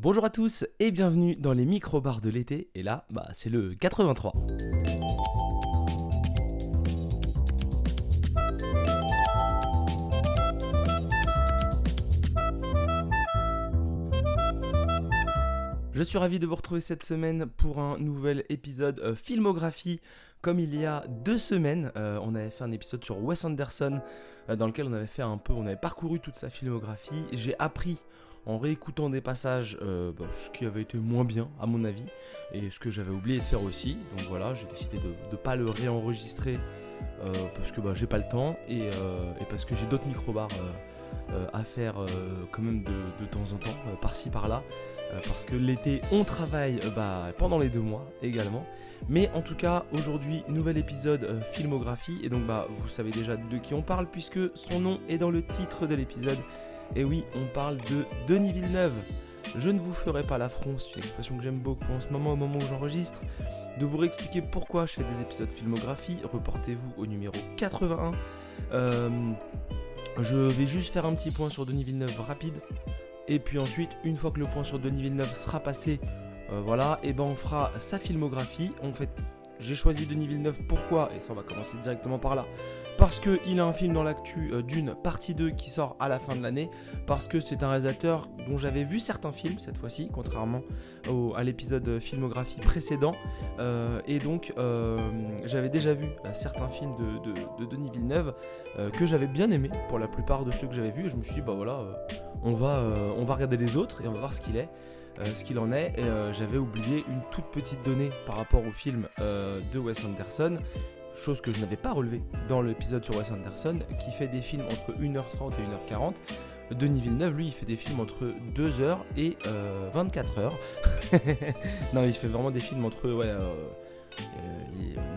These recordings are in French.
Bonjour à tous et bienvenue dans les micro-bars de l'été. Et là, bah, c'est le 83. Je suis ravi de vous retrouver cette semaine pour un nouvel épisode euh, filmographie. Comme il y a deux semaines, euh, on avait fait un épisode sur Wes Anderson euh, dans lequel on avait fait un peu, on avait parcouru toute sa filmographie. J'ai appris en réécoutant des passages bah, ce qui avait été moins bien à mon avis et ce que j'avais oublié de faire aussi. Donc voilà, j'ai décidé de ne pas le réenregistrer parce que bah, j'ai pas le temps et, et parce que j'ai d'autres micro-bars à faire quand même de, temps en temps, par-ci par-là. Euh, parce que l'été on travaille euh, bah, pendant les deux mois également. Mais en tout cas aujourd'hui nouvel épisode euh, filmographie et donc bah vous savez déjà de qui on parle puisque son nom est dans le titre de l'épisode. Et oui on parle de Denis Villeneuve. Je ne vous ferai pas l'affront, c'est une expression que j'aime beaucoup en ce moment au moment où j'enregistre, de vous réexpliquer pourquoi je fais des épisodes filmographie. Reportez-vous au numéro 81. je vais juste faire un petit point sur Denis Villeneuve rapide et puis ensuite, une fois que le point sur Denis Villeneuve sera passé, euh, voilà, et ben on fera sa filmographie. En fait, j'ai choisi Denis Villeneuve pourquoi? Et ça, on va commencer directement par là. Parce qu'il a un film dans l'actu euh, d'une partie 2 qui sort à la fin de l'année. Parce que c'est un réalisateur dont j'avais vu certains films cette fois-ci, contrairement à l'épisode filmographie précédent. Euh, et donc, j'avais déjà vu certains films de, de Denis Villeneuve que j'avais bien aimé pour la plupart de ceux que j'avais vus. Et je me suis dit, bah voilà on va, euh, on va regarder les autres et on va voir ce qu'il est. Euh, ce qu'il en est. Euh, j'avais oublié une toute petite donnée par rapport au film de Wes Anderson, chose que je n'avais pas relevée dans l'épisode sur Wes Anderson, qui fait des films entre 1h30 et 1h40. Denis Villeneuve, lui, il fait des films entre 2h et 24h. non, il fait vraiment des films entre. Ouais,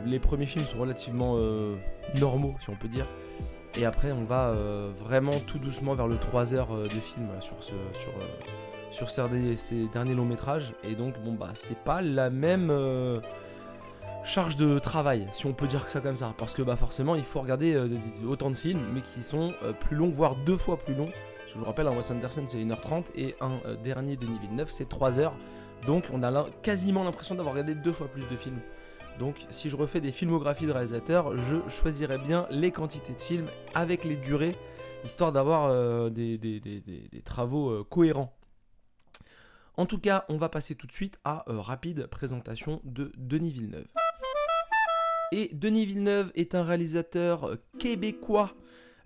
les premiers films sont relativement normaux, si on peut dire. Et après, on va euh, vraiment tout doucement vers le 3 heures euh, de film sur, ce, sur, euh, sur ces, derniers longs métrages. Et donc, bon, bah, c'est pas la même charge de travail, si on peut dire ça comme ça. Parce que, bah, forcément, il faut regarder autant de films, mais qui sont plus longs, voire deux fois plus longs. Je vous rappelle, un Wes Anderson, c'est 1h30 et un dernier Denis Villeneuve, c'est 3 heures. Donc, on a quasiment l'impression d'avoir regardé deux fois plus de films. Donc si je refais des filmographies de réalisateurs, je choisirais bien les quantités de films avec les durées, histoire d'avoir euh, des, travaux euh, cohérents. En tout cas, on va passer tout de suite à euh, rapide présentation de Denis Villeneuve. Et Denis Villeneuve est un réalisateur québécois,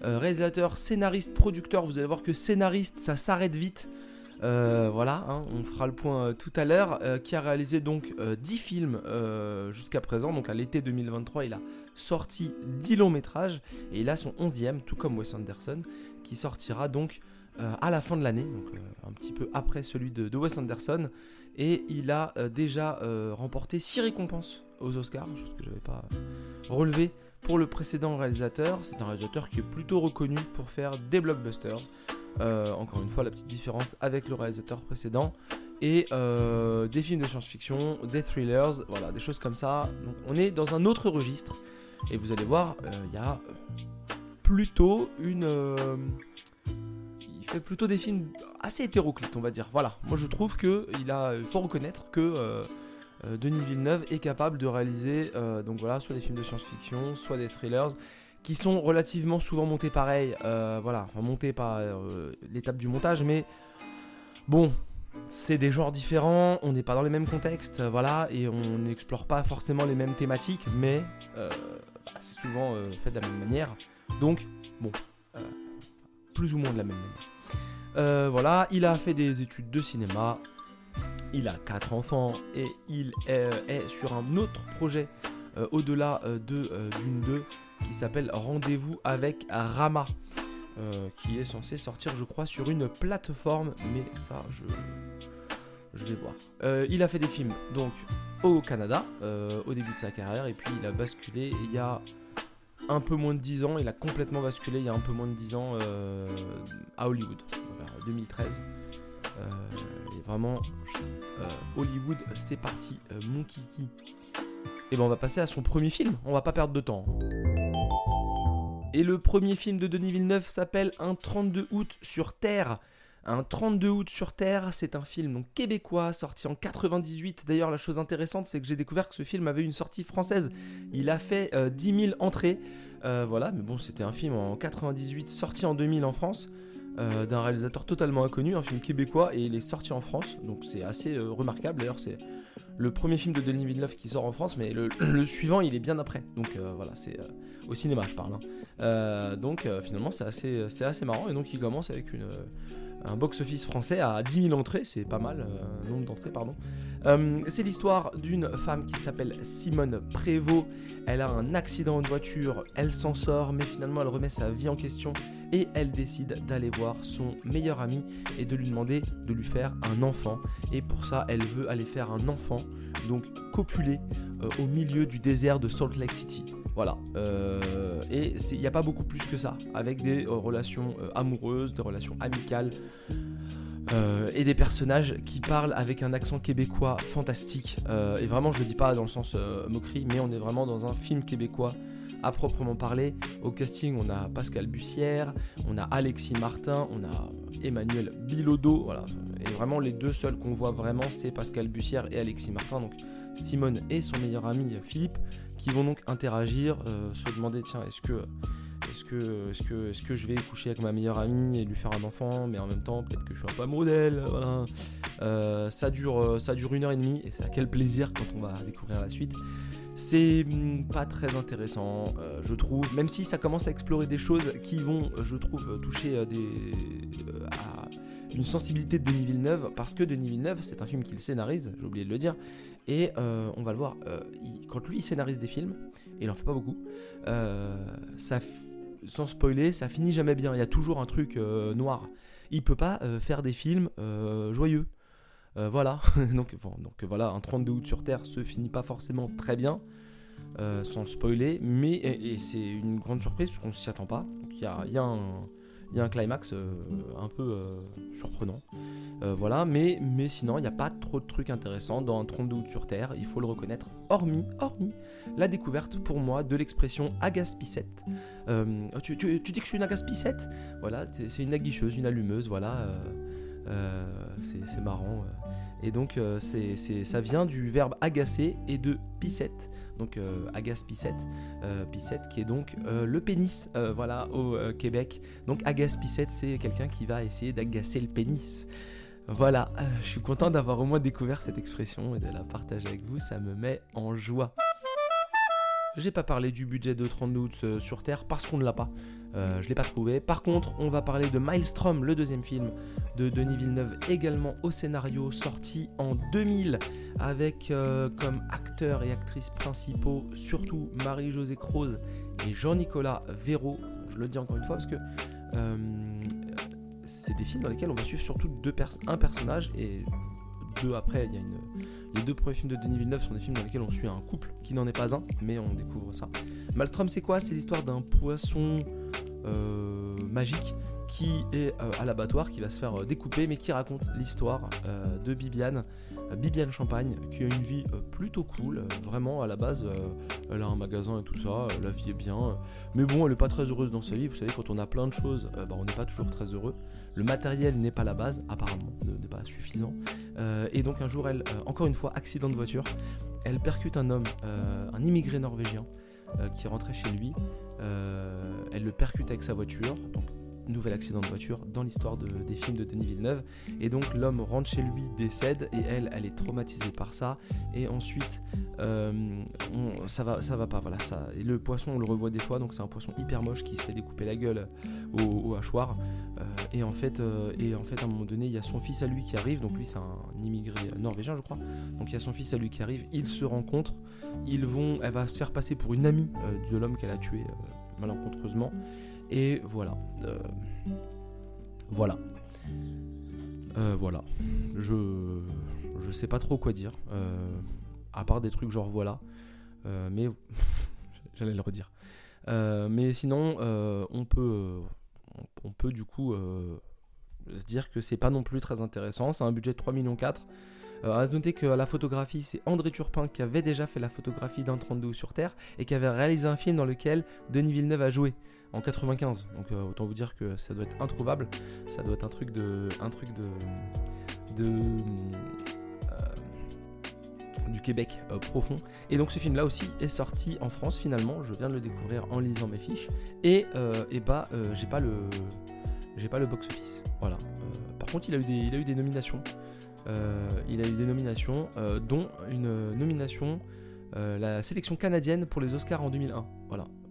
réalisateur, scénariste, producteur. Vous allez voir que scénariste, ça s'arrête vite. Euh, voilà, hein, on fera le point euh, tout à l'heure, euh, qui a réalisé donc 10 films jusqu'à présent, donc à l'été 2023 il a sorti 10 longs métrages, et il a son 11e, tout comme Wes Anderson, qui sortira donc à la fin de l'année, donc un petit peu après celui de, Wes Anderson, et il a déjà remporté 6 récompenses aux Oscars, chose que je n'avais pas relevé pour le précédent réalisateur, c'est un réalisateur qui est plutôt reconnu pour faire des blockbusters, euh, encore une fois, la petite différence avec le réalisateur précédent. Et euh, des films de science-fiction, des thrillers, voilà, des choses comme ça. Donc on est dans un autre registre. Et vous allez voir, euh, il y a plutôt une... il fait plutôt des films assez hétéroclites, on va dire. Voilà, moi je trouve que il a, faut reconnaître que Denis Villeneuve est capable de réaliser, donc voilà, soit des films de science-fiction, soit des thrillers qui sont relativement souvent montés pareil. Euh, voilà, enfin montés par euh, l'étape du montage, mais bon, c'est des genres différents, on n'est pas dans les mêmes contextes, euh, voilà, et on n'explore pas forcément les mêmes thématiques, mais bah, c'est souvent fait de la même manière. Donc, bon, plus ou moins de la même manière. Voilà, il a fait des études de cinéma, il a quatre enfants et il est, sur un autre projet au-delà de Dune 2 qui s'appelle Rendez-vous avec Rama. Euh, qui est censé sortir, je crois, sur une plateforme, mais ça, je, je vais voir. Euh, il a fait des films, donc, au Canada, euh, au début de sa carrière, et puis il a basculé il y a un peu moins de 10 ans, il a complètement basculé il y a un peu moins de 10 ans à Hollywood, vers 2013. et vraiment, Hollywood, c'est parti, mon kiki. Et ben on va passer à son premier film, on va pas perdre de temps. Et le premier film de Denis Villeneuve s'appelle Un 32 août sur Terre. Un 32 août sur Terre, c'est un film donc, québécois sorti en 98. D'ailleurs, la chose intéressante, c'est que j'ai découvert que ce film avait une sortie française. Il a fait 10 000 entrées. voilà, mais bon, c'était un film en 98, sorti en 2000 en France. d'un réalisateur totalement inconnu, un film québécois, et il est sorti en France, donc c'est assez remarquable. D'ailleurs, c'est le premier film de Denis Villeneuve qui sort en France, mais le, suivant, il est bien après. Donc euh, voilà, c'est euh, au cinéma, je parle. Hein. Euh, donc finalement, c'est assez, c'est assez marrant. Et donc, il commence avec une, un box-office français à 10 000 entrées, c'est pas mal, nombre d'entrées, pardon. c'est l'histoire d'une femme qui s'appelle Simone Prévost. Elle a un accident de voiture, elle s'en sort, mais finalement, elle remet sa vie en question et elle décide d'aller voir son meilleur ami et de lui demander de lui faire un enfant. Et pour ça, elle veut aller faire un enfant, donc copuler euh, au milieu du désert de Salt Lake City. Voilà. Euh, et il n'y a pas beaucoup plus que ça, avec des euh, relations amoureuses, des relations amicales. et des personnages qui parlent avec un accent québécois fantastique. et vraiment, je le dis pas dans le sens moquerie, mais on est vraiment dans un film québécois à proprement parler. Au casting, on a Pascal Bussière, on a Alexis Martin, on a Emmanuel Bilodeau. Voilà. Et vraiment, les deux seuls qu'on voit vraiment, c'est Pascal Bussière et Alexis Martin. Donc Simone et son meilleur ami Philippe, qui vont donc interagir, euh, se demander tiens, est-ce que est que, je vais coucher avec ma meilleure amie et lui faire un enfant, mais en même temps, peut-être que je suis un peu. Euh, ça, dure, une heure et demie, et c'est à quel plaisir quand on va découvrir la suite. C'est hmm, pas très intéressant, euh, je trouve, même si ça commence à explorer des choses qui vont, je trouve, toucher euh, euh, à une sensibilité de Denis Villeneuve, parce que Denis Villeneuve, c'est un film qu'il scénarise, j'ai oublié de le dire, et on va le voir, quand lui il scénarise des films, et il en fait pas beaucoup, ça, sans spoiler, ça finit jamais bien, il y a toujours un truc noir. Il peut pas faire des films joyeux. Euh, voilà, donc, donc voilà, un 32 août sur Terre se finit pas forcément très bien, euh, sans spoiler, mais c'est une grande surprise parce qu'on s'y attend pas. Il y a, y, a un climax euh, un peu surprenant. voilà, mais, mais sinon, il n'y a pas trop de trucs intéressants dans un 32 août sur Terre, il faut le reconnaître, hormis, hormis la découverte pour moi de l'expression agaspicette. Tu, tu, tu, dis que je suis une agaspicette Voilà, c'est une aguicheuse, une allumeuse, voilà. c'est marrant. Et donc euh, c'est, ça vient du verbe agacer et de pissette. Donc euh, agace pissette, euh, pissette qui est donc le pénis, voilà, au Québec. Donc agace pissette, c'est quelqu'un qui va essayer d'agacer le pénis. Voilà, je suis content d'avoir au moins découvert cette expression et de la partager avec vous, ça me met en joie. J'ai pas parlé du budget de 30 août sur Terre parce qu'on ne l'a pas. Euh, je l'ai pas trouvé. Par contre, on va parler de Maelstrom, le deuxième film de Denis Villeneuve, également au scénario, sorti en 2000, avec euh, comme acteurs et actrices principaux surtout Marie-Josée Croze et Jean-Nicolas Véraud. Je le dis encore une fois parce que euh, c'est des films dans lesquels on va suivre surtout deux un personnage et deux après. Il y a une... Les deux premiers films de Denis Villeneuve sont des films dans lesquels on suit un couple qui n'en est pas un, mais on découvre ça. Maelstrom, c'est quoi? C'est l'histoire d'un poisson euh, magique qui est euh, à l'abattoir, qui va se faire euh, découper, mais qui raconte l'histoire de Bibiane, Bibiane Champagne, qui a une vie plutôt cool. vraiment, à la base, elle a un magasin et tout ça, la vie est bien. mais bon, elle est pas très heureuse dans sa vie. Vous savez, quand on a plein de choses, bah, on n'est pas toujours très heureux. Le matériel n'est pas la base, apparemment, n'est pas suffisant. et donc un jour, elle, encore une fois, accident de voiture, elle percute un homme, un immigré norvégien, qui rentrait chez lui euh, elle le percute avec sa voiture, nouvel accident de voiture dans l'histoire des films de Denis Villeneuve. Et donc l'homme rentre chez lui, décède, et elle, elle est traumatisée par ça. Et ensuite, euh, ça va, ça va pas. Voilà, ça. Et le poisson, on le revoit des fois, donc c'est un poisson hyper moche qui se fait découper la gueule au, hachoir. Euh, et en fait, et en fait, à un moment donné, il y a son fils à lui qui arrive. Donc lui, c'est un immigré norvégien, je crois. Donc il y a son fils à lui qui arrive. Ils se rencontrent. Ils vont, elle va se faire passer pour une amie de l'homme qu'elle a tué malencontreusement. Et voilà. Euh, voilà. Euh, voilà. Je, je sais pas trop quoi dire. Euh, à part des trucs genre voilà. mais j'allais le redire. mais sinon, on peut, du coup se dire que c'est pas non plus très intéressant. C'est un budget de 3 millions 4. Euh, à noter que la photographie, c'est André Turpin qui avait déjà fait la photographie d'un 32 sur Terre et qui avait réalisé un film dans lequel Denis Villeneuve a joué. En 95. Donc autant vous dire que ça doit être introuvable. Ça doit être un truc de, un truc de, de du Québec profond. Et donc ce film-là aussi est sorti en France finalement. Je viens de le découvrir en lisant mes fiches. Et, et bah j'ai pas le j'ai pas le box-office. Voilà. par contre, il a eu des, il a eu des nominations. il a eu des nominations, dont une nomination euh, la sélection canadienne pour les Oscars en 2001. Voilà, euh,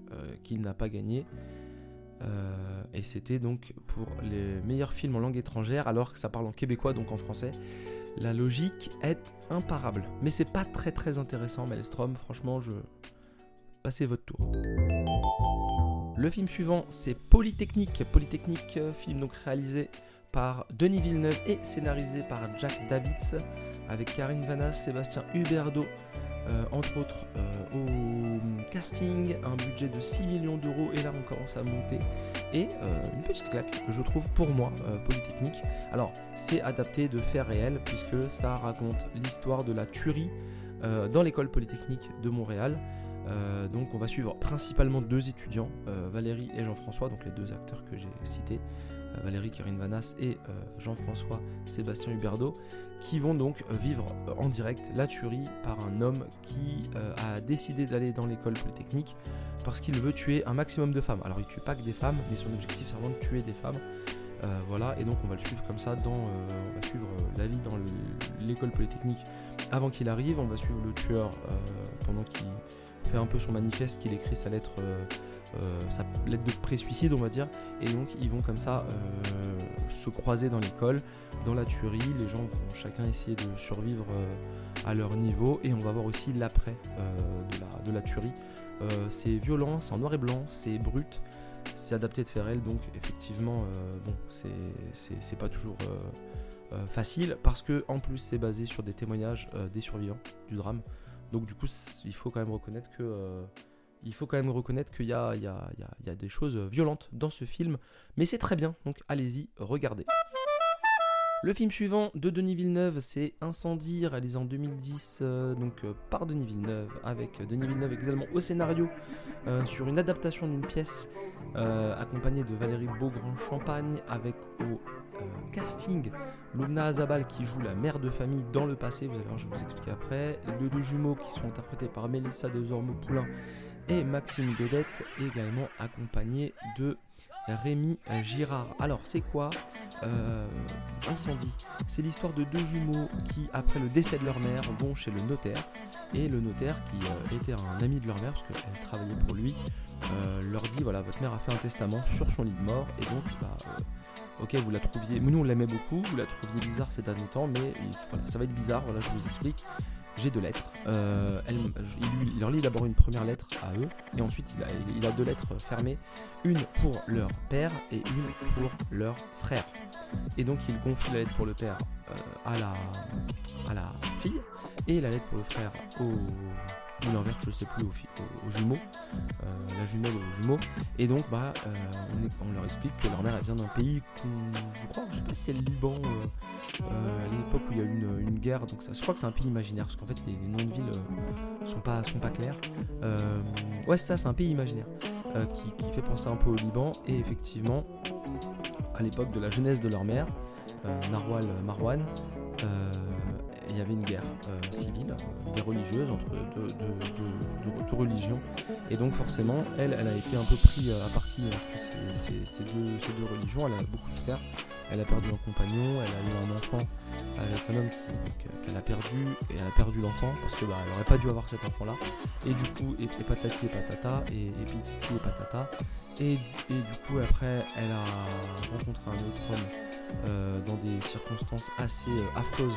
qu'il n'a pas gagné. Euh, et c'était donc pour les meilleurs films en langue étrangère, alors que ça parle en québécois, donc en français. La logique est imparable. Mais c'est pas très très intéressant, Maelstrom. Franchement, je. Passez votre tour. Le film suivant, c'est Polytechnique. Polytechnique, film donc réalisé par Denis Villeneuve et scénarisé par Jack Davids, avec Karine Vanas, Sébastien Huberdo, euh, entre autres euh, au casting, un budget de 6 millions d'euros, et là on commence à monter. Et euh, une petite claque, je trouve, pour moi, Polytechnique. Alors, c'est adapté de faits réels, puisque ça raconte l'histoire de la tuerie dans l'école Polytechnique de Montréal. donc on va suivre principalement deux étudiants, Valérie et Jean-François, donc les deux acteurs que j'ai cités. Valérie Karine Vanas et Jean-François Sébastien Huberdo, qui vont donc vivre en direct la tuerie par un homme qui euh, a décidé d'aller dans l'école polytechnique parce qu'il veut tuer un maximum de femmes. Alors il tue pas que des femmes, mais son objectif c'est vraiment de tuer des femmes. voilà, et donc on va le suivre comme ça dans, on va suivre la vie dans l'école polytechnique avant qu'il arrive. On va suivre le tueur pendant qu'il fait un peu son manifeste, qu'il écrit sa lettre euh, sa lettre de pré-suicide, on va dire. Et donc, ils vont comme ça euh, se croiser dans l'école, dans la tuerie. Les gens vont chacun essayer de survivre euh, à leur niveau. Et on va voir aussi l'après de, la, tuerie. c'est violent, c'est en noir et blanc, c'est brut c'est adapté de Ferrel, donc effectivement, bon, c'est pas toujours facile parce que en plus c'est basé sur des témoignages des survivants du drame. Donc du coup, il faut quand même reconnaître que il faut quand même reconnaître qu'il y, a, des choses violentes dans ce film, mais c'est très bien, donc allez-y, regardez. Le film suivant de Denis Villeneuve, c'est Incendie, réalisé en 2010 euh, donc, euh, par Denis Villeneuve, avec Denis Villeneuve également au scénario, euh, sur une adaptation d'une pièce accompagnée de Valérie Beaugrand-Champagne, avec au casting Lumna Azabal qui joue la mère de famille dans le passé, vous allez voir, je vais vous expliquer après, les deux jumeaux qui sont interprétés par Mélissa de Zormo-Poulain et Maxime Godette, également accompagné de Rémi Girard. Alors, c'est quoi euh, Incendie? C'est l'histoire de deux jumeaux qui, après le décès de leur mère, vont chez le notaire. Et le notaire, qui euh, était un ami de leur mère, parce qu'elle travaillait pour lui, euh, leur dit voilà, votre mère a fait un testament sur son lit de mort, et donc, bah, ok, vous la trouviez. Nous, on l'aimait beaucoup, vous la trouviez bizarre ces derniers temps, mais voilà, ça va être bizarre, voilà, je vous explique j'ai deux lettres. Euh, il, leur lit d'abord une première lettre à eux, et ensuite il a, deux lettres fermées, une pour leur père et une pour leur frère. Et donc il confie la lettre pour le père euh, à la fille, et la lettre pour le frère au, ou l'inverse, je sais plus, aux, jumeaux, euh, la jumelle aux jumeaux. Et donc, bah, euh, on, leur explique que leur mère, vient d'un pays, je crois, je sais pas si c'est le Liban, euh, à l'époque où il y a eu une, guerre. Donc, ça, je crois que c'est un pays imaginaire, parce qu'en fait, les, noms de villes sont, pas, sont pas clairs. ouais, ça, c'est un pays imaginaire qui, qui, fait penser un peu au Liban. Et effectivement, à l'époque de la jeunesse de leur mère, Narwal Marwan, il y avait une guerre euh, civile, une guerre religieuse entre deux, religions. Et donc forcément, elle, elle a été un peu prise à partie entre ces, deux, religions. Elle a beaucoup souffert. Elle a perdu un compagnon, elle a eu un enfant avec un homme qu'elle a perdu, et elle a perdu l'enfant parce que bah, elle n'aurait pas dû avoir cet enfant-là. Et du coup, et, patati et patata, et, et et patata. Et du coup, après, elle a rencontré un autre homme euh, dans des circonstances assez euh, affreuses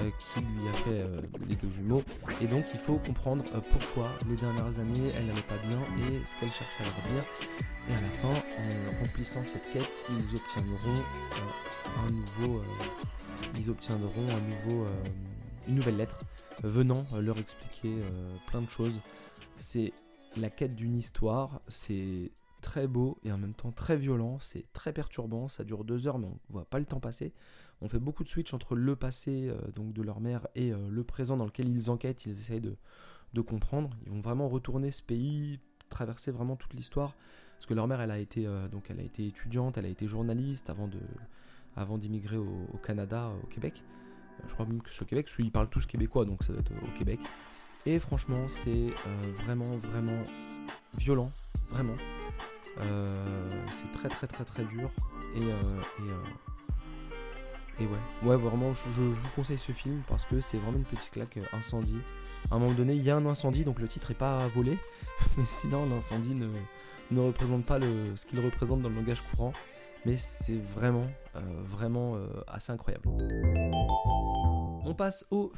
euh, qui lui a fait les deux jumeaux. Et donc il faut comprendre pourquoi les dernières années elle n'allait pas bien et ce qu'elle cherchait à leur dire. Et à la fin, en remplissant cette quête, ils obtiendront un nouveau, ils obtiendront un nouveau, une nouvelle lettre venant leur expliquer plein de choses. C'est la quête d'une histoire, c'est très beau et en même temps très violent. C'est très perturbant. Ça dure deux heures, mais on voit pas le temps passer. On fait beaucoup de switch entre le passé euh, donc de leur mère et euh, le présent dans lequel ils enquêtent. Ils essayent de, comprendre. Ils vont vraiment retourner ce pays, traverser vraiment toute l'histoire parce que leur mère, elle a été, donc elle a été étudiante, elle a été journaliste avant de, avant d'immigrer au, Canada, au Québec. je crois même que c'est au Québec, parce qu'ils parlent tous québécois, donc ça doit être au, Québec. Et franchement, c'est vraiment, vraiment violent, vraiment. C'est très, très, très, très dur. Et, et et ouais, ouais vraiment, je, vous conseille ce film parce que c'est vraiment une petite claque euh, incendie. À un moment donné, il y a un incendie, donc le titre est pas volé, mais sinon l'incendie ne, ne, représente pas le, ce qu'il représente dans le langage courant. Mais c'est vraiment, euh, vraiment euh, assez incroyable. On passe au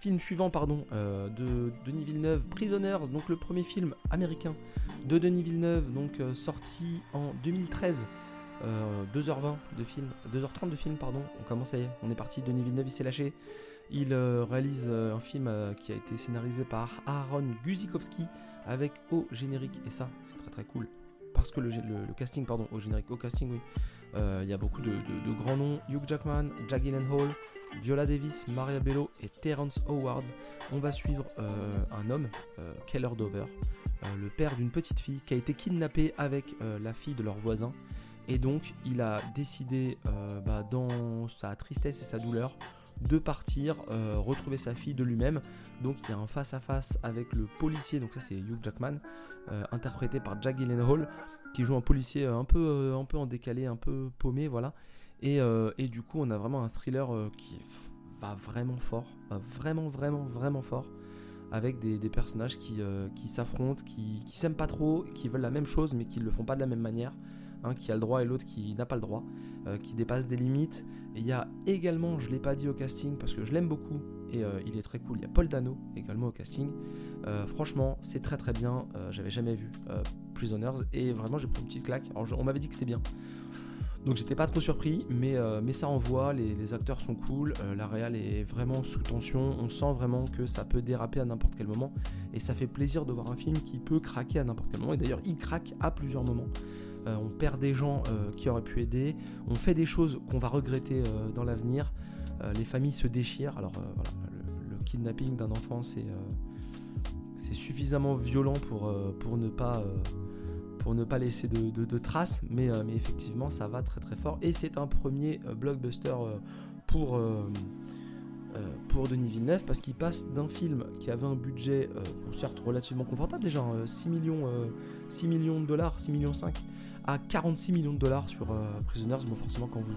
film suivant pardon, de Denis Villeneuve, Prisoners, donc le premier film américain de Denis Villeneuve, donc sorti en 2013. 2h20 euh, de film, 2h30 de film, pardon. On commence, ça y est, on est parti. Denis Villeneuve, il s'est lâché. Il euh, réalise euh, un film qui a été scénarisé par Aaron Guzikowski avec au générique, et ça, c'est très très cool. Parce que le, casting, pardon, au générique, au casting, oui. Il y a beaucoup de, grands noms Hugh Jackman, Jack Hall, Viola Davis, Maria Bello et Terence Howard. On va suivre un homme, Keller Dover, le père d'une petite fille qui a été kidnappée avec la fille de leur voisin. Et donc, il a décidé, euh, bah, dans sa tristesse et sa douleur, de partir euh, retrouver sa fille de lui-même. Donc, il y a un face-à-face avec le policier, donc ça c'est Hugh Jackman, euh, interprété par Jack Gyllenhaal, qui joue un policier un peu, un peu en décalé, un peu paumé, voilà. Et, du coup, on a vraiment un thriller qui va vraiment fort, vraiment, vraiment, vraiment fort avec des, personnages qui, s'affrontent, qui, qui s'aiment pas trop, qui veulent la même chose mais qui le font pas de la même manière qui a le droit et l'autre qui n'a pas le droit, euh, qui dépasse des limites. Et il y a également, je ne l'ai pas dit au casting parce que je l'aime beaucoup et euh, il est très cool, il y a Paul Dano également au casting. Euh, franchement, c'est très très bien, j'avais jamais vu Prisoners et vraiment j'ai pris une petite claque. Alors, on m'avait dit que c'était bien. Donc j'étais pas trop surpris, mais, ça envoie, les, les, acteurs sont cool, la réal est vraiment sous tension, on sent vraiment que ça peut déraper à n'importe quel moment, et ça fait plaisir de voir un film qui peut craquer à n'importe quel moment, et d'ailleurs il craque à plusieurs moments. Euh, on perd des gens euh, qui auraient pu aider, on fait des choses qu'on va regretter euh, dans l'avenir, les familles se déchirent. Alors voilà, kidnapping d'un enfant, c'est c'est suffisamment violent pour, pour, ne, pas, pour ne pas laisser de, traces, mais, effectivement ça va très très fort. Et c'est un premier blockbuster pour, pour Denis Villeneuve parce qu'il passe d'un film qui avait un budget certes relativement confortable déjà, 6 millions, 6 millions de dollars, 6 millions 5, à 46 millions de dollars sur euh, Prisoners. Bon, forcément, quand vous,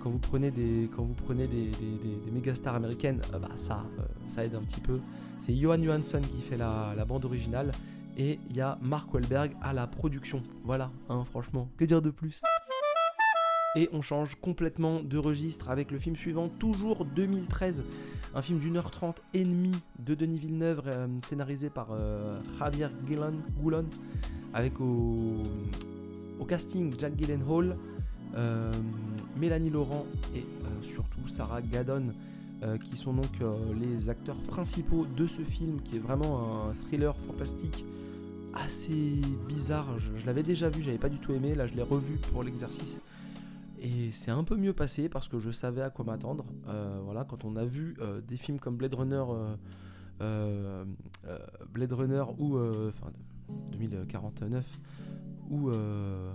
quand vous prenez des, quand vous prenez des, des, méga stars américaines, euh, bah, ça, euh, ça aide un petit peu. C'est Johan Johansson qui fait la, bande originale et il y a Mark Wahlberg à la production. Voilà, hein, franchement, que dire de plus? Et on change complètement de registre avec le film suivant, toujours 2013, un film d'une heure trente et demie de Denis Villeneuve, scénarisé par Javier Goulon, avec au, au casting, Jack Gyllenhaal, euh, Mélanie Laurent et euh, surtout Sarah Gadon, euh, qui sont donc les acteurs principaux de ce film, qui est vraiment un thriller fantastique assez bizarre. Je, l'avais déjà vu, j'avais pas du tout aimé. Là, je l'ai revu pour l'exercice. Et c'est un peu mieux passé parce que je savais à quoi m'attendre. voilà, quand on a vu des films comme Blade Runner, Blade Runner ou enfin 2049 ou, euh,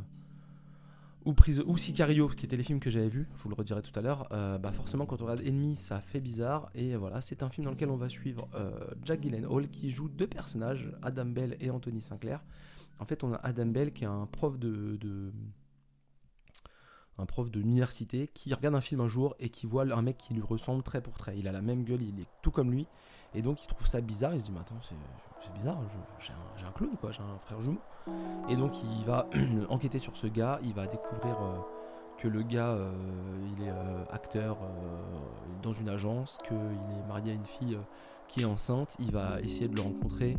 ou, Prise, ou Sicario, qui étaient les films que j'avais vus, je vous le redirai tout à l'heure, euh, bah forcément quand on regarde Ennemi, ça fait bizarre. Et voilà, c'est un film dans lequel on va suivre euh, Jack Gyllenhaal qui joue deux personnages, Adam Bell et Anthony Sinclair. En fait, on a Adam Bell qui est un prof de, de un prof qui regarde un film un jour et qui voit un mec qui lui ressemble très pour trait. Il a la même gueule, il est tout comme lui. Et donc il trouve ça bizarre, il se dit mais attends c'est bizarre, j'ai un, clone quoi, j'ai un frère jumeau. Et donc il va enquêter sur ce gars, il va découvrir euh, que le gars euh, il est euh, acteur dans une agence, qu'il est marié à une fille qui est enceinte, il va essayer de le rencontrer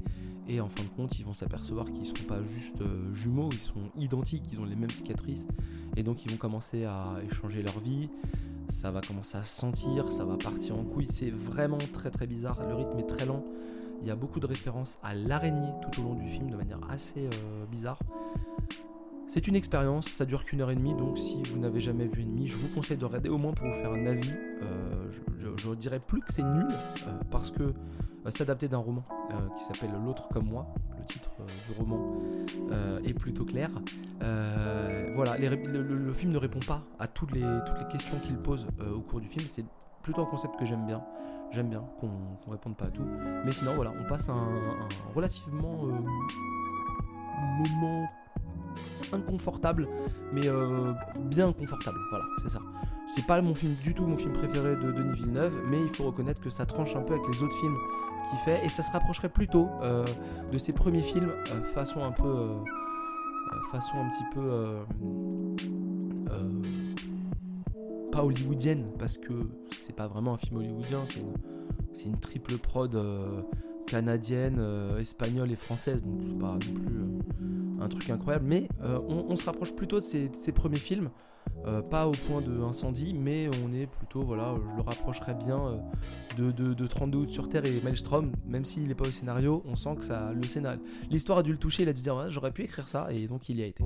et en fin de compte ils vont s'apercevoir qu'ils sont pas juste jumeaux, ils sont identiques, ils ont les mêmes cicatrices et donc ils vont commencer à échanger leur vie ça va commencer à sentir, ça va partir en couille. C'est vraiment très très bizarre. Le rythme est très lent. Il y a beaucoup de références à l'araignée tout au long du film de manière assez euh, bizarre. C'est une expérience, ça dure qu'une heure et demie, donc si vous n'avez jamais vu Ennemi, je vous conseille de regarder au moins pour vous faire un avis. Euh, je, ne dirais plus que c'est nul, euh, parce que c'est adapté d'un roman qui s'appelle L'autre comme moi. Le titre du roman est plutôt clair. voilà, le, film ne répond pas à toutes les, toutes les questions qu'il pose au cours du film. C'est plutôt un concept que j'aime bien. J'aime bien qu'on ne réponde pas à tout. Mais sinon, voilà, on passe un, un relativement moment inconfortable, mais euh, bien confortable. Voilà, c'est ça. C'est pas mon film du tout mon film préféré de Denis Villeneuve, mais il faut reconnaître que ça tranche un peu avec les autres films qu'il fait, et ça se rapprocherait plutôt euh, de ses premiers films, euh, façon un peu, façon un petit peu pas hollywoodienne, parce que c'est pas vraiment un film hollywoodien, c'est une, c'est une triple prod canadienne, euh, espagnole et française, donc c'est pas non plus euh, un truc incroyable. Mais euh, on, se rapproche plutôt de ses, premiers films, pas au point de incendie, mais on est plutôt, voilà, je le rapprocherais bien de, de, 32 août sur Terre et Maelstrom, même s'il n'est pas au scénario, on sent que ça, le scénario, l'histoire a dû le toucher, il a dû dire j'aurais pu écrire ça, et donc il y a été.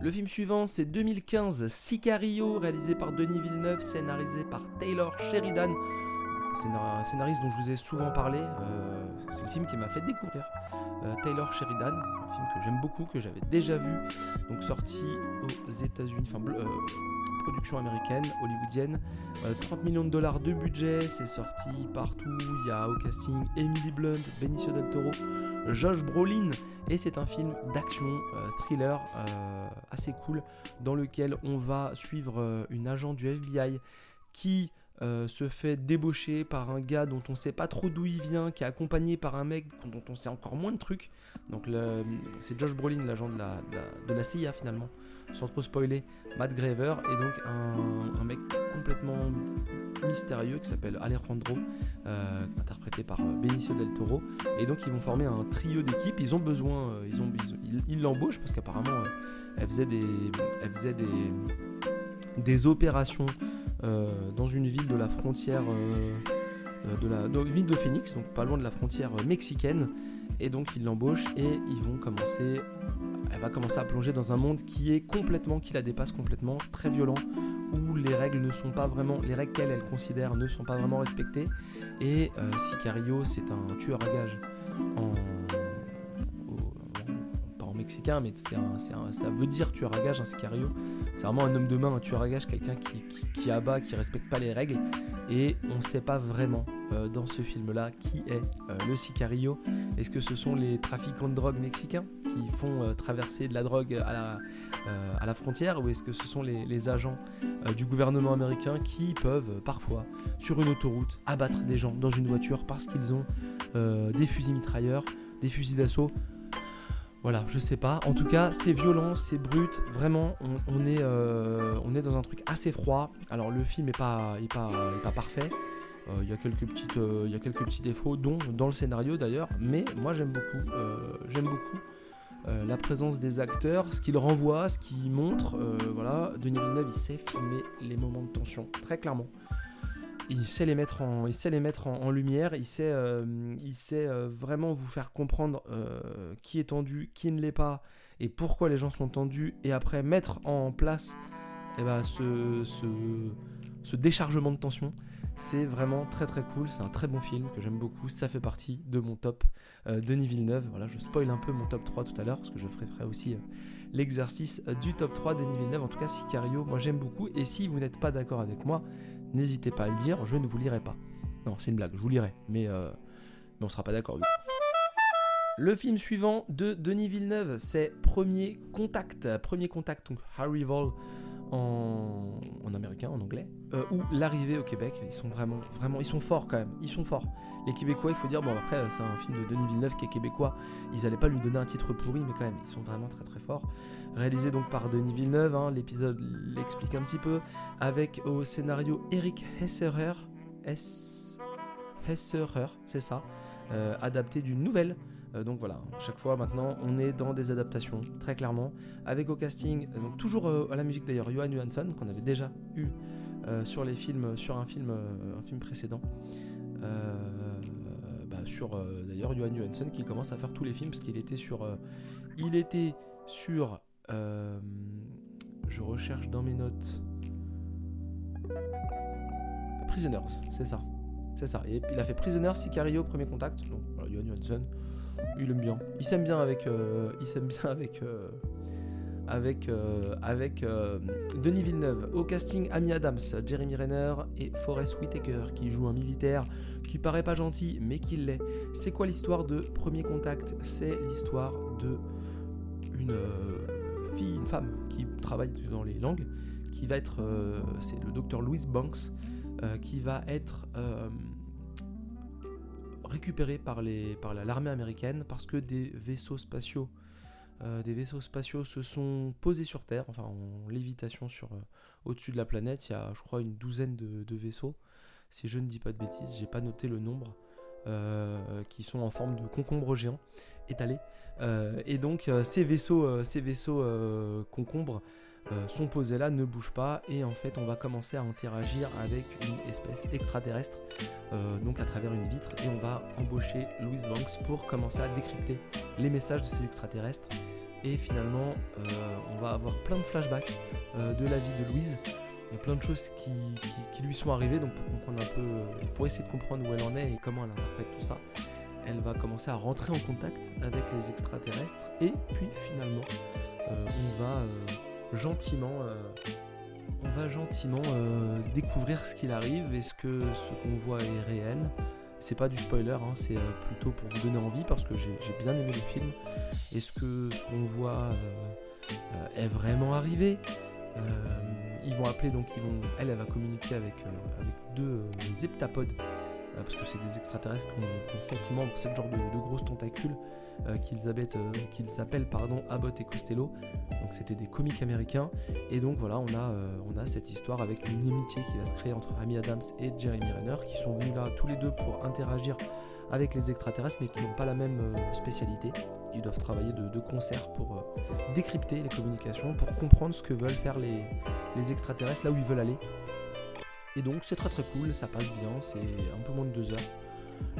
Le film suivant, c'est 2015, Sicario, réalisé par Denis Villeneuve, scénarisé par Taylor Sheridan scénariste dont je vous ai souvent parlé. Euh, c'est le film qui m'a fait découvrir euh, Taylor Sheridan, un film que j'aime beaucoup, que j'avais déjà vu, donc sorti aux États-Unis, enfin euh, production américaine, hollywoodienne. 30 millions de dollars de budget, c'est sorti partout. Il y a au casting Emily Blunt, Benicio del Toro, Josh Brolin, et c'est un film d'action, thriller assez cool, dans lequel on va suivre une agent du FBI qui euh, se fait débaucher par un gars dont on sait pas trop d'où il vient, qui est accompagné par un mec dont on sait encore moins de trucs. C'est Josh Brolin, l'agent de la, CIA finalement, sans trop spoiler, Matt Graver, et donc un, mec complètement mystérieux qui s'appelle Alejandro, euh, interprété par euh, Benicio del Toro. Et donc ils vont former un trio d'équipe. Ils ont besoin, ils l'embauchent parce qu'apparemment elle faisait des, opérations dans une ville de la frontière euh, euh, de la ville de Phoenix, donc pas loin de la frontière mexicaine. Et donc ils l'embauchent et ils vont commencer, elle va commencer à plonger dans un monde qui est complètement, qui la dépasse complètement, très violent, où les règles ne sont pas vraiment, les règles qu'elle elle considère ne sont pas vraiment respectées. Et Sicario, c'est un tueur à gages en mexicain, mais ça veut dire tueur à gage, un sicario. C'est vraiment un homme de main, un tueur à gage, quelqu'un qui, qui, abat, qui respecte pas les règles. Et on ne sait pas vraiment euh, dans ce film-là qui est euh, le sicario. Est-ce que ce sont les trafiquants de drogue mexicains qui font euh, traverser de la drogue à la, frontière ou est-ce que ce sont les agents du gouvernement américain qui peuvent parfois, sur une autoroute, abattre des gens dans une voiture parce qu'ils ont des fusils mitrailleurs, des fusils d'assaut voilà, je sais pas. En tout cas, c'est violent, c'est brut. Vraiment, on, est, euh, est dans un truc assez froid. Alors, le film n'est pas, parfait. Euh, il y, a quelques petites, euh, il y a quelques petits défauts, dont dans le scénario d'ailleurs. Mais moi, j'aime beaucoup. j'aime beaucoup. la présence des acteurs, ce qu'ils renvoient, ce qu'ils montrent, voilà, Denis Villeneuve, il sait filmer les moments de tension, très clairement il sait les mettre en, lumière, il sait, euh, euh, vraiment vous faire comprendre euh, qui est tendu, qui ne l'est pas, et pourquoi les gens sont tendus, et après mettre en place eh ben, ce, ce, déchargement de tension. C'est vraiment très très cool, c'est un très bon film que j'aime beaucoup, ça fait partie de mon top Denis Villeneuve. Voilà, je spoil un peu mon top 3 tout à l'heure, parce que je ferai, ferai aussi l'exercice du top 3 Denis Villeneuve. En tout cas, Sicario, moi j'aime beaucoup, et si vous n'êtes pas d'accord avec moi, n'hésitez pas à le dire, je ne vous lirai pas. Non, c'est une blague, je vous lirai, mais, euh, mais on sera pas d'accord. Le film suivant de Denis Villeneuve, c'est Premier Contact. Premier Contact, donc Harry Vol en, américain, en anglais, euh, ou L'arrivée au Québec. Ils sont vraiment, vraiment, ils sont forts quand même. Ils sont forts. Les Québécois, il faut dire, bon après, c'est un film de Denis Villeneuve qui est québécois. Ils n'allaient pas lui donner un titre pourri, mais quand même, ils sont vraiment très très forts réalisé donc par Denis Villeneuve, hein, l'épisode l'explique un petit peu, avec au scénario Eric Hesserer, c'est ça, euh, adapté d'une nouvelle. Euh, donc voilà, chaque fois maintenant on est dans des adaptations, très clairement, avec au casting, euh, donc toujours à la musique d'ailleurs, Johan Johansson, qu'on avait déjà eu sur les films, sur un film, un film précédent. Bah, sur d'ailleurs Johan Johansson qui commence à faire tous les films parce qu'il était sur il était sur. Euh, je recherche dans mes notes. Prisoners, c'est ça. C'est ça. Et il a fait Prisoners, Sicario, Premier Contact. Donc, voilà, Johansson, il aime bien. Il s'aime bien avec. euh, il s'aime bien avec. euh, avec, avec Denis Villeneuve. Au casting, Amy Adams, Jeremy Renner et Forrest Whitaker qui joue un militaire qui paraît pas gentil mais qui l'est. C'est quoi l'histoire de Premier Contact? C'est l'histoire de une une femme qui travaille dans les langues, qui va être, euh, c'est le docteur Louis Banks, euh, qui va être euh, récupéré par les, par la- l'armée américaine parce que des vaisseaux spatiaux, des vaisseaux spatiaux se sont posés sur Terre, enfin en lévitation sur au-dessus de la planète. Il y a, je crois, une douzaine de, vaisseaux. Si je ne dis pas de bêtises, j'ai pas noté le nombre. qui sont en forme de concombre géant étalé. Euh, et donc euh, ces vaisseaux, euh, concombres sont posés là, ne bougent pas, et en fait on va commencer à interagir avec une espèce extraterrestre, donc à travers une vitre, et on va embaucher Louis Banks pour commencer à décrypter les messages de ces extraterrestres. Et finalement, on va avoir plein de flashbacks de la vie de Louise. A plein de choses qui, lui sont arrivées, donc pour comprendre un peu, pour essayer de comprendre où elle en est et comment elle interprète tout ça, elle va commencer à rentrer en contact avec les extraterrestres et puis finalement euh, on va euh, gentiment euh, on va gentiment euh, découvrir ce qu'il arrive est-ce que ce qu'on voit est réel. C'est pas du spoiler hein, c'est euh, plutôt pour vous donner envie parce que j'ai bien aimé le film est-ce que ce qu'on voit euh, euh, est vraiment arrivé. Euh, ils vont appeler donc elle elle va communiquer avec, euh, avec deux euh, heptapodes euh, parce que c'est des extraterrestres qui ont, qui ont sept membres, sept genres de, grosses tentacules euh, euh, qu'ils appellent pardon, Abbott et Costello. Donc c'était des comiques américains. Et donc voilà, on a, euh, on a cette histoire avec une amitié qui va se créer entre Amy Adams et Jeremy Renner, qui sont venus là tous les deux pour interagir avec les extraterrestres, mais qui n'ont pas la même euh, spécialité. Ils doivent travailler de, de concert pour euh, décrypter les communications, pour comprendre ce que veulent faire les, les extraterrestres, là où ils veulent aller. Et donc c'est très très cool, ça passe bien, c'est un peu moins de deux heures.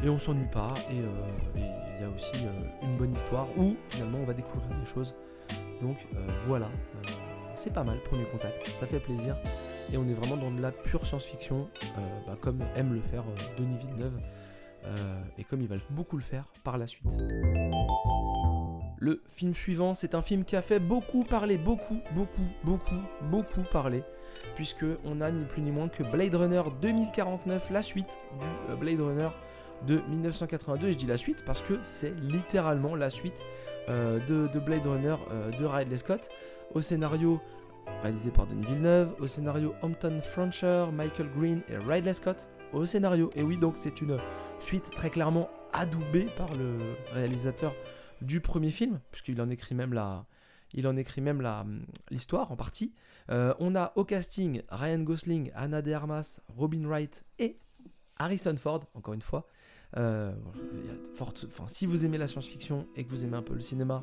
Et on s'ennuie pas, et euh, il y a aussi euh, une bonne histoire où finalement on va découvrir des choses. Donc euh, voilà, c'est pas mal, premier contact, ça fait plaisir. Et on est vraiment dans de la pure science-fiction, bah, comme aime le faire Denis Villeneuve, et comme il va beaucoup le faire par la suite. Le film suivant, c'est un film qui a fait beaucoup parler, beaucoup, beaucoup, beaucoup, beaucoup parler puisque on a ni plus ni moins que Blade Runner 2049, la suite du euh, Blade Runner de 1982. Et je dis la suite parce que c'est littéralement la suite euh, de, de Blade Runner euh, de Ridley Scott, au scénario réalisé par Denis Villeneuve, au scénario Hampton Fancher, Michael Green et Ridley Scott au scénario. Et oui, donc c'est une suite très clairement adoubée par le réalisateur du premier film, puisqu'il en écrit même la, il en écrit même la, l'histoire en partie. Euh, on a au casting Ryan Gosling, Anna de Armas, Robin Wright et Harrison Ford, encore une fois. Euh, si vous aimez la science-fiction et que vous aimez un peu le cinéma,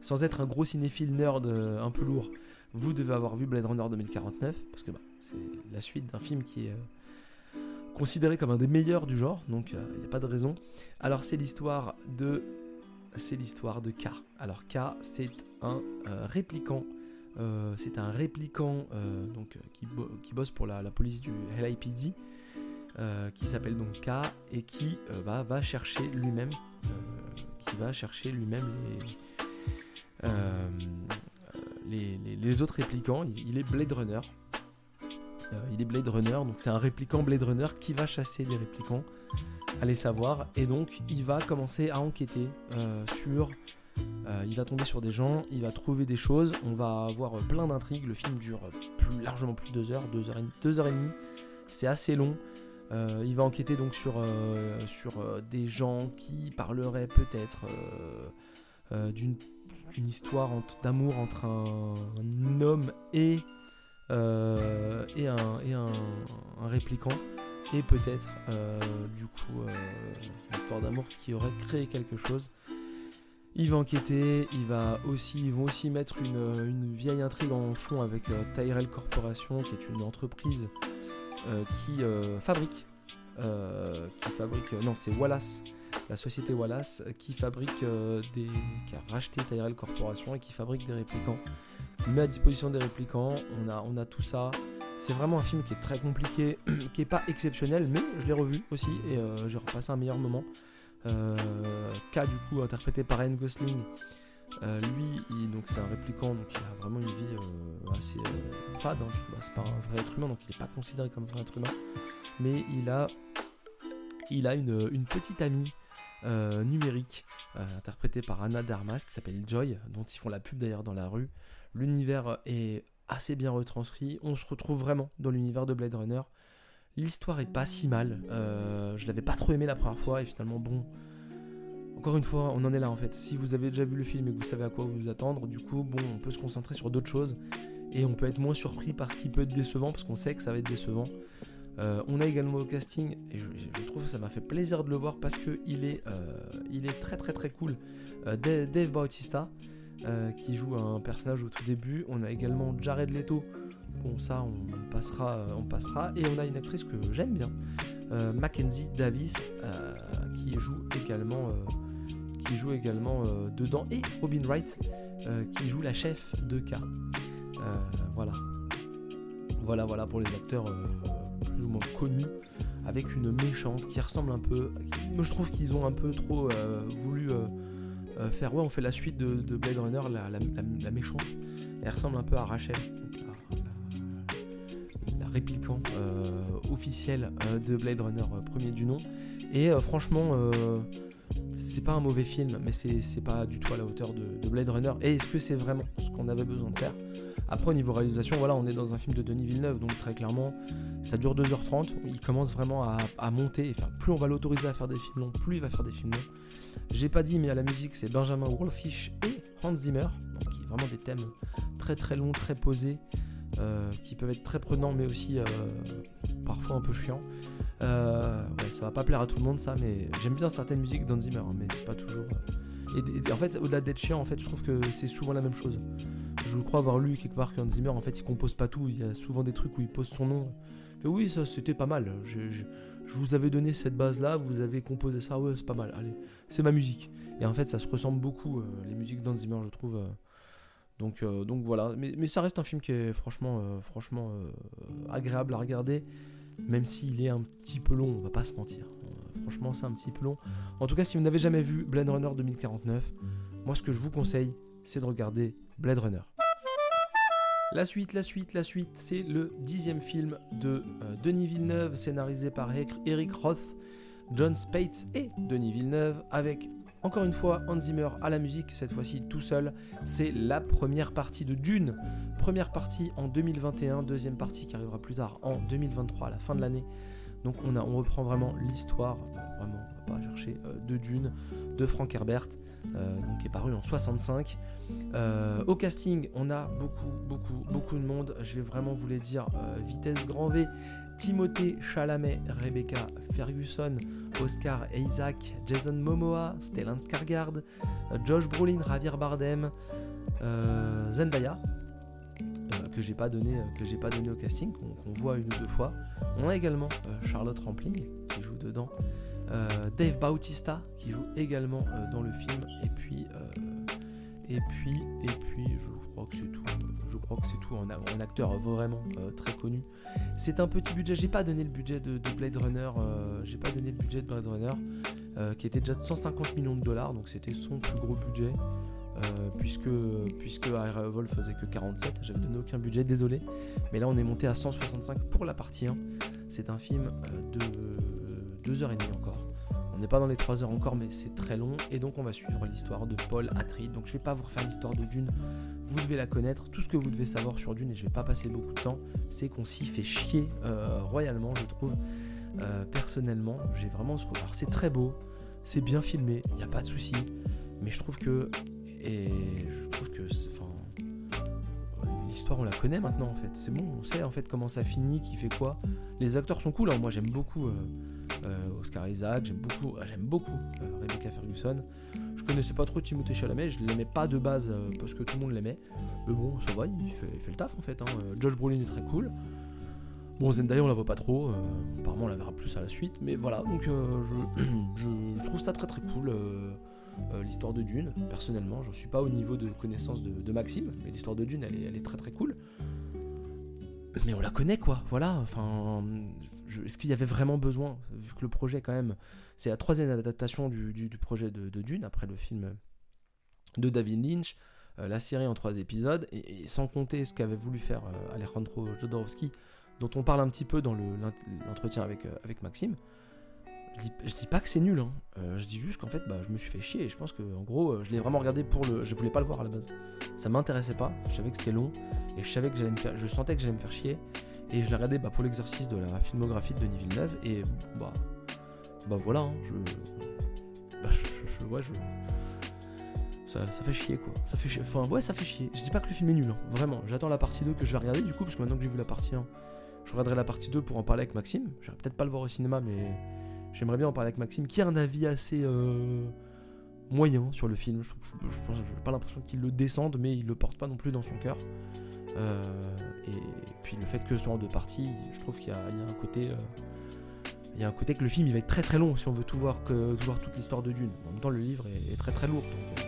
sans être un gros cinéphile nerd euh, un peu lourd, vous devez avoir vu Blade Runner 2049, parce que bah, c'est la suite d'un film qui est considéré comme un des meilleurs du genre, donc il n'y a pas de raison. Alors c'est l'histoire de c'est l'histoire de K. Alors K, c'est un euh, répliquant. euh, c'est un répliquant euh, donc, euh, qui, bo- qui bosse pour la, police du LIPD, qui s'appelle donc K et qui euh, va, chercher lui-même, qui lui-même les, autres répliquants. Il est Blade Runner. Euh, il est Blade Runner, donc c'est un répliquant Blade Runner qui va chasser les réplicants allez savoir. Et donc, il va commencer à enquêter euh, sur. euh, il va tomber sur des gens, il va trouver des choses. On va avoir plein d'intrigues. Le film dure plus largement plus de deux heures, deux heures et, deux heures et demie. C'est assez long. Il va enquêter donc sur, des gens qui parleraient peut-être d'une histoire d'amour entre un homme et, euh, et, un, et un, répliquant et peut-être euh, du coup euh, une histoire d'amour qui aurait créé quelque chose. Il va enquêter, il va aussi, ils vont aussi mettre une, une vieille intrigue en fond avec Tyrell Corporation, qui est une entreprise qui fabrique qui fabrique. non, c'est Wallace la société Wallace qui fabrique des. qui a racheté Tyrell Corporation et qui fabrique des réplicants. Met à disposition des réplicants. On a, on a tout ça. C'est vraiment un film qui est très compliqué, qui est pas exceptionnel, mais je l'ai revu aussi et euh, j'ai repassé un meilleur moment. Euh, K du coup interprété par Ryan Gosling. Euh, lui, donc c'est un répliquant, donc il a vraiment une vie assez fade. Hein, bah, c'est pas un vrai être humain, donc il n'est pas considéré comme un vrai être humain. Mais il a, il a une, une petite amie numérique interprétée par Anna Darmas qui s'appelle Joy, dont ils font la pub d'ailleurs dans la rue. L'univers est assez bien retranscrit. On se retrouve vraiment dans l'univers de Blade Runner. L'histoire est pas si mal. Euh, je l'avais pas trop aimé la première fois et finalement, bon. Encore une fois, on en est là en fait. Si vous avez déjà vu le film et que vous savez à quoi vous attendre, du coup, bon, on peut se concentrer sur d'autres choses et on peut être moins surpris par ce qui peut être décevant parce qu'on sait que ça va être décevant. Euh, on a également le casting et je, trouve que ça m'a fait plaisir de le voir parce que il est, euh, il est très très très cool. Dave Bautista, euh, qui joue un personnage au tout début. On a également Jared Leto. Bon, ça, on, passera, on passera. Et on a une actrice que j'aime bien, euh, Mackenzie Davis, euh, qui joue également, qui joue également dedans. Et Robin Wright, qui joue la chef de K. voilà. Voilà, voilà pour les acteurs plus ou moins connus avec une méchante qui ressemble un peu. moi je trouve qu'ils ont un peu trop voulu faire ouais on fait la suite de, Blade Runner la, méchante. Elle ressemble un peu à Rachel la, répliquant euh, officielle euh, de Blade Runner premier du nom. Et franchement c'est pas un mauvais film mais c'est pas du tout à la hauteur de, Blade Runner. Et est-ce que c'est vraiment ce qu'on avait besoin de faire? Après au niveau réalisation voilà on est dans un film de Denis Villeneuve donc très clairement ça dure 2h30 il commence vraiment à, monter plus on va l'autoriser à faire des films longs plus il va faire des films longs j'ai pas dit, mais à la musique, c'est Benjamin Wolfish et Hans Zimmer, donc qui vraiment des thèmes très très longs, très posés, euh, qui peuvent être très prenants, mais aussi euh, parfois un peu chiants. Euh, ça va pas plaire à tout le monde, ça, mais j'aime bien certaines musiques d'Hans Zimmer, hein, mais c'est pas toujours. Et, en fait, au-delà d'être chiant, en fait, je trouve que c'est souvent la même chose. Je crois avoir lu quelque part qu'Hans Zimmer, en fait, il compose pas tout. Il y a souvent des trucs où il pose son nom. oui, ça c'était pas mal. je, vous avais donné cette base là, vous avez composé ça, ouais, c'est pas mal, allez, c'est ma musique. Et en fait, ça se ressemble beaucoup, euh, les musiques d'Hans Zimmer, je trouve. Euh. donc, euh, donc voilà, mais, ça reste un film qui est franchement, franchement agréable à regarder, même s'il est un petit peu long, on va pas se mentir. franchement, c'est un petit peu long. En tout cas, si vous n'avez jamais vu Blade Runner 2049, moi ce que je vous conseille, c'est de regarder Blade Runner. La suite, la suite, la suite, c'est le dixième film de euh, Denis Villeneuve, scénarisé par Eric Roth, John Spates et Denis Villeneuve, avec encore une fois Hans Zimmer à la musique, cette fois-ci tout seul. C'est la première partie de Dune. Première partie en 2021, deuxième partie qui arrivera plus tard en 2023, à la fin de l'année. Donc on, reprend vraiment l'histoire, vraiment, on va pas chercher, euh, de Dune, de Frank Herbert. Euh, donc qui est paru en 65. Euh, au casting, on a beaucoup, beaucoup, beaucoup de monde. Je vais vraiment vous les dire. Euh, vitesse grand V, Timothée Chalamet, Rebecca Ferguson, Oscar Isaac, Jason Momoa, Stellan Skarsgård, Josh Brolin, Javier Bardem, Zendaya, que j'ai pas donné que j'ai pas donné au casting qu'on voit une ou deux fois on a également Charlotte Rampling qui joue dedans Dave Bautista qui joue également euh, dans le film. Et puis euh, et puis et puis je crois que c'est tout. Je crois que c'est tout. Un, acteur vraiment très connu. C'est un petit budget. J'ai pas donné le budget de, Blade Runner j'ai pas donné le budget de Blade Runner qui était déjà de 150 millions de dollars. Donc c'était son plus gros budget puisque puisque Vol faisait que 47 j'avais donné aucun budget. Désolé. Mais là on est monté à 165 pour la partie 1 c'est un film de 2h30 encore. On n'est pas dans les 3 heures encore, mais c'est très long. Et donc, on va suivre l'histoire de Paul Atreides. Donc, je vais pas vous refaire l'histoire de Dune. Vous devez la connaître. Tout ce que vous devez savoir sur Dune, et je vais pas passer beaucoup de temps, c'est qu'on s'y fait chier euh, royalement, je trouve. Euh, personnellement, j'ai vraiment ce Alors, c'est très beau, c'est bien filmé, il n'y a pas de souci. Mais je trouve que. Et je trouve que. Enfin. L'histoire, on la connaît maintenant en fait. C'est bon, on sait en fait comment ça finit, qui fait quoi. Les acteurs sont cool, hein. moi j'aime beaucoup. Euh, Oscar Isaac, j'aime beaucoup, euh, j'aime beaucoup euh, Rebecca Ferguson. Je connaissais pas trop Timothée Chalamet, je l'aimais pas de base parce que tout le monde l'aimait. Mais bon, ça va, il fait, le taf en fait. Hein. Josh Brolin est très cool. Bon, Zendaya, on la voit pas trop. apparemment, on la verra plus à la suite. Mais voilà, donc je, trouve ça très très cool. l'histoire de Dune, personnellement, je suis pas au niveau de connaissance de, Maxime, mais l'histoire de Dune, elle est très très cool. Mais on la connaît quoi, voilà. Enfin, est-ce qu'il y avait vraiment besoin, vu que le projet quand même, c'est la troisième adaptation du, projet de, Dune, après le film de David Lynch, euh, la série en trois épisodes, et, sans compter ce qu'avait voulu faire euh, Alejandro Jodorowsky, dont on parle un petit peu dans l'entretien avec, euh, avec Maxime. Je dis, dis pas que c'est nul, hein. je dis juste qu'en fait bah, je me suis fait chier et je pense que en gros je l'ai vraiment regardé pour le. Je voulais pas le voir à la base. Ça m'intéressait pas, je savais que c'était long et je savais que j'allais me faire. Je sentais que j'allais me faire chier et je l'ai regardé bah, pour l'exercice de la filmographie de Denis Villeneuve. Et bah, bah voilà, hein, je, bah, je, ouais, je, ça, fait chier quoi. Enfin, ouais, ça fait chier. Je dis pas que le film est nul, hein. vraiment. J'attends la partie 2 que je vais regarder du coup, parce que maintenant que j'ai vu la partie 1, je regarderai la partie 2 pour en parler avec Maxime. J'aimerais peut-être pas le voir au cinéma, mais j'aimerais bien en parler avec Maxime, qui a un avis assez euh, moyen sur le film. Je, je, je, pas l'impression qu'il le descende, mais il le porte pas non plus dans son cœur. Euh, et puis le fait que ce soit en deux parties, je trouve qu'il y, a un côté. Euh, il y a un côté que le film il va être très très long si on veut tout voir, que, voir toute l'histoire de Dune. En même temps, le livre est, très très lourd, donc euh,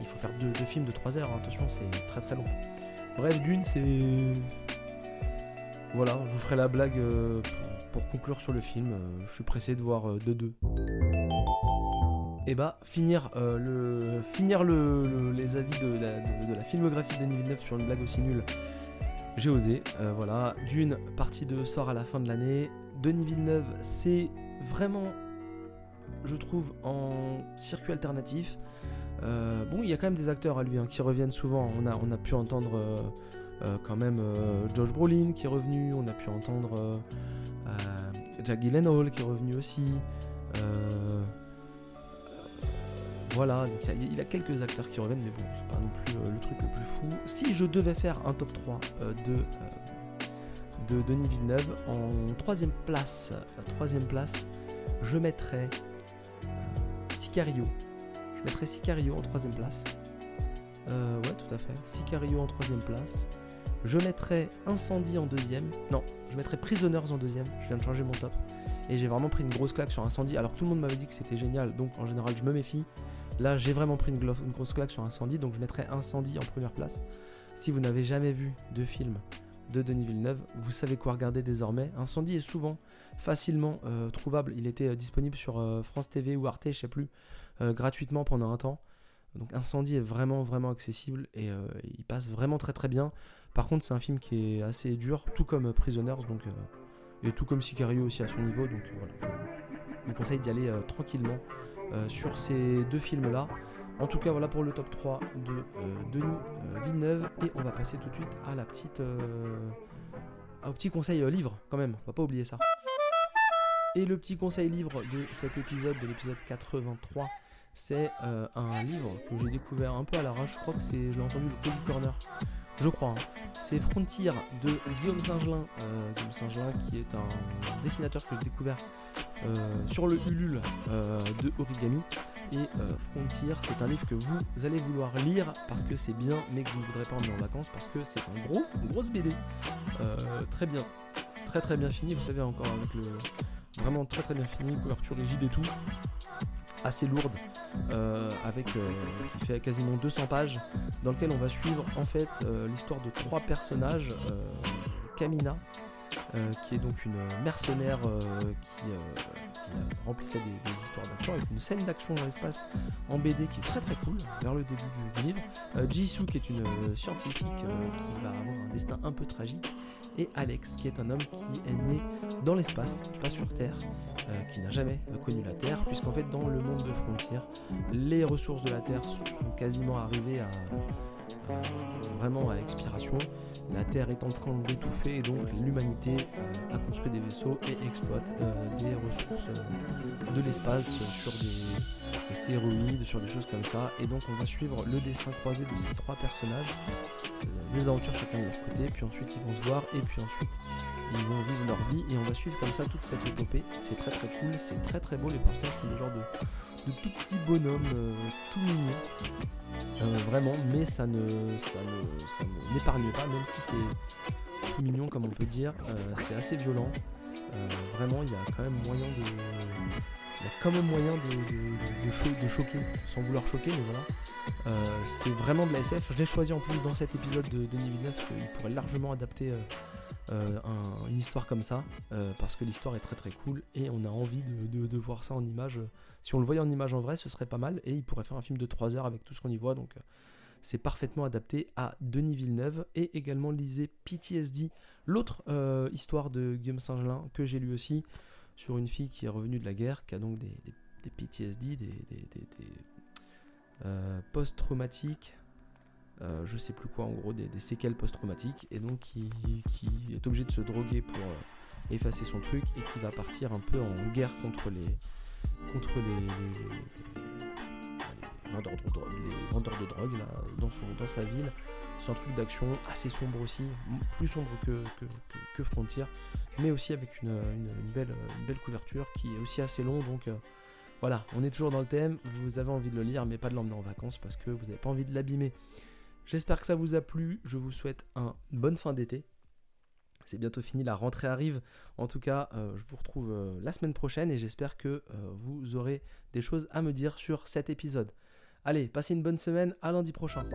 il faut faire deux, films de 3 heures. Hein. attention, c'est très très long. Bref, Dune, c'est. Voilà, je vous ferai la blague pour, conclure sur le film. je suis pressé de voir 2-2 et bah finir, euh, le, finir le, les avis de la, filmographie de Denis Villeneuve sur une blague aussi nulle, j'ai osé. Euh, voilà, d'une partie 2 sort à la fin de l'année. Denis Villeneuve, c'est vraiment, je trouve, en circuit alternatif. Euh, bon, il y a quand même des acteurs à lui hein, qui reviennent souvent. On a, on a pu entendre quand même Josh Brolin qui est revenu. On a pu entendre Jack Gyllenhaal qui est revenu aussi. Voilà, il, y a, quelques acteurs qui reviennent, mais bon, c'est pas non plus euh, le truc le plus fou. Si je devais faire un top 3 euh, de, euh, de Denis Villeneuve, en troisième place, troisième place, je mettrais Sicario. Je mettrais Sicario en troisième place. ouais, tout à fait. Sicario en troisième place. Je mettrais Incendie en deuxième. Non, je mettrais Prisoners en deuxième. Je viens de changer mon top. Et j'ai vraiment pris une grosse claque sur Incendie. Alors tout le monde m'avait dit que c'était génial, donc en général je me méfie. Là, j'ai vraiment pris une, grosse claque sur Incendie, donc je mettrai Incendie en première place. Si vous n'avez jamais vu de film de Denis Villeneuve, vous savez quoi regarder désormais. Incendie est souvent facilement euh, trouvable. Il était euh, disponible sur euh, France TV ou Arte, je sais plus, gratuitement pendant un temps. Donc Incendie est vraiment vraiment accessible et il passe vraiment très très bien. Par contre, c'est un film qui est assez dur, tout comme Prisoners, donc et tout comme Sicario aussi à son niveau. Donc voilà, je vous conseille d'y aller tranquillement sur ces deux films-là. En tout cas, voilà pour le top 3 de euh, Denis euh, Villeneuve. Et on va passer tout de suite à la petite, au petit conseil livre, quand même. On va pas oublier ça. Et le petit conseil livre de cet épisode, de l'épisode 83, c'est un livre que j'ai découvert un peu à l'arrache. Je crois que c'est, je l'ai entendu, le Cody Corner. Je crois. Hein. C'est Frontier de Guillaume Saint-Gelin. Guillaume Saint-Gelin qui est un dessinateur que j'ai découvert euh, sur le Ulule euh, de Origami. Et euh, Frontier, c'est un livre que vous allez vouloir lire parce que c'est bien, mais que vous ne voudrez pas emmener en vacances parce que c'est un gros, grosse BD. très bien, très très bien fini. Vous savez encore avec le vraiment très très bien fini, couverture rigide et tout, assez lourde, avec qui fait quasiment 200 pages, dans lequel on va suivre en fait l'histoire de trois personnages. Kamina, euh, qui est donc une mercenaire euh, qui, euh, remplissait des, histoires d'action avec une scène d'action dans l'espace en BD qui est très très cool vers le début du, livre. Jisoo qui est une scientifique qui va avoir un destin un peu tragique et Alex qui est un homme qui est né dans l'espace, pas sur Terre, qui n'a jamais connu la Terre, puisqu'en fait dans le monde de frontières, les ressources de la Terre sont quasiment arrivées à, vraiment à expiration la Terre est en train d'étouffer et donc l'humanité euh, a construit des vaisseaux et exploite euh, des ressources euh, de l'espace sur des, stéroïdes, sur des choses comme ça. Et donc on va suivre le destin croisé de ces trois personnages, des aventures chacun de leur côté, puis ensuite ils vont se voir et puis ensuite ils vont vivre leur vie et on va suivre comme ça toute cette épopée. C'est très très cool, c'est très très beau, les personnages sont des genres de, de tout petits bonhommes tout mignons. Euh, vraiment, mais ça ne, ça n'épargne pas, même si c'est tout mignon comme on peut dire. c'est assez violent. vraiment, il y a quand même moyen de, il y a quand même moyen de, de, choquer, sans vouloir choquer, mais voilà. c'est vraiment de la SF. Je l'ai choisi en plus dans cet épisode de Denis Villeneuve, qu'il pourrait largement adapter euh, une histoire comme ça, euh, parce que l'histoire est très très cool et on a envie de, voir ça en image. Si on le voyait en image en vrai, ce serait pas mal et il pourrait faire un film de 3 heures avec tout ce qu'on y voit, donc euh, c'est parfaitement adapté à Denis Villeneuve et également lisez PTSD, l'autre histoire de Guillaume Saint-Gelin que j'ai lu aussi sur une fille qui est revenue de la guerre, qui a donc des, PTSD, des, post-traumatiques euh, je sais plus quoi, en gros, des, séquelles post-traumatiques, et donc qui, est obligé de se droguer pour euh, effacer son truc, et qui va partir un peu en guerre contre les, contre les, vendeurs, de, drogue dans, son, dans sa ville. C'est un truc d'action assez sombre aussi, plus sombre que, que, Frontier, mais aussi avec une, belle, belle couverture qui est aussi assez long, donc... Euh, voilà, on est toujours dans le thème, vous avez envie de le lire, mais pas de l'emmener en vacances parce que vous n'avez pas envie de l'abîmer. J'espère que ça vous a plu. Je vous souhaite une bonne fin d'été. C'est bientôt fini, la rentrée arrive. En tout cas, euh, je vous retrouve euh, la semaine prochaine et j'espère que euh, vous aurez des choses à me dire sur cet épisode. Allez, passez une bonne semaine, à lundi prochain.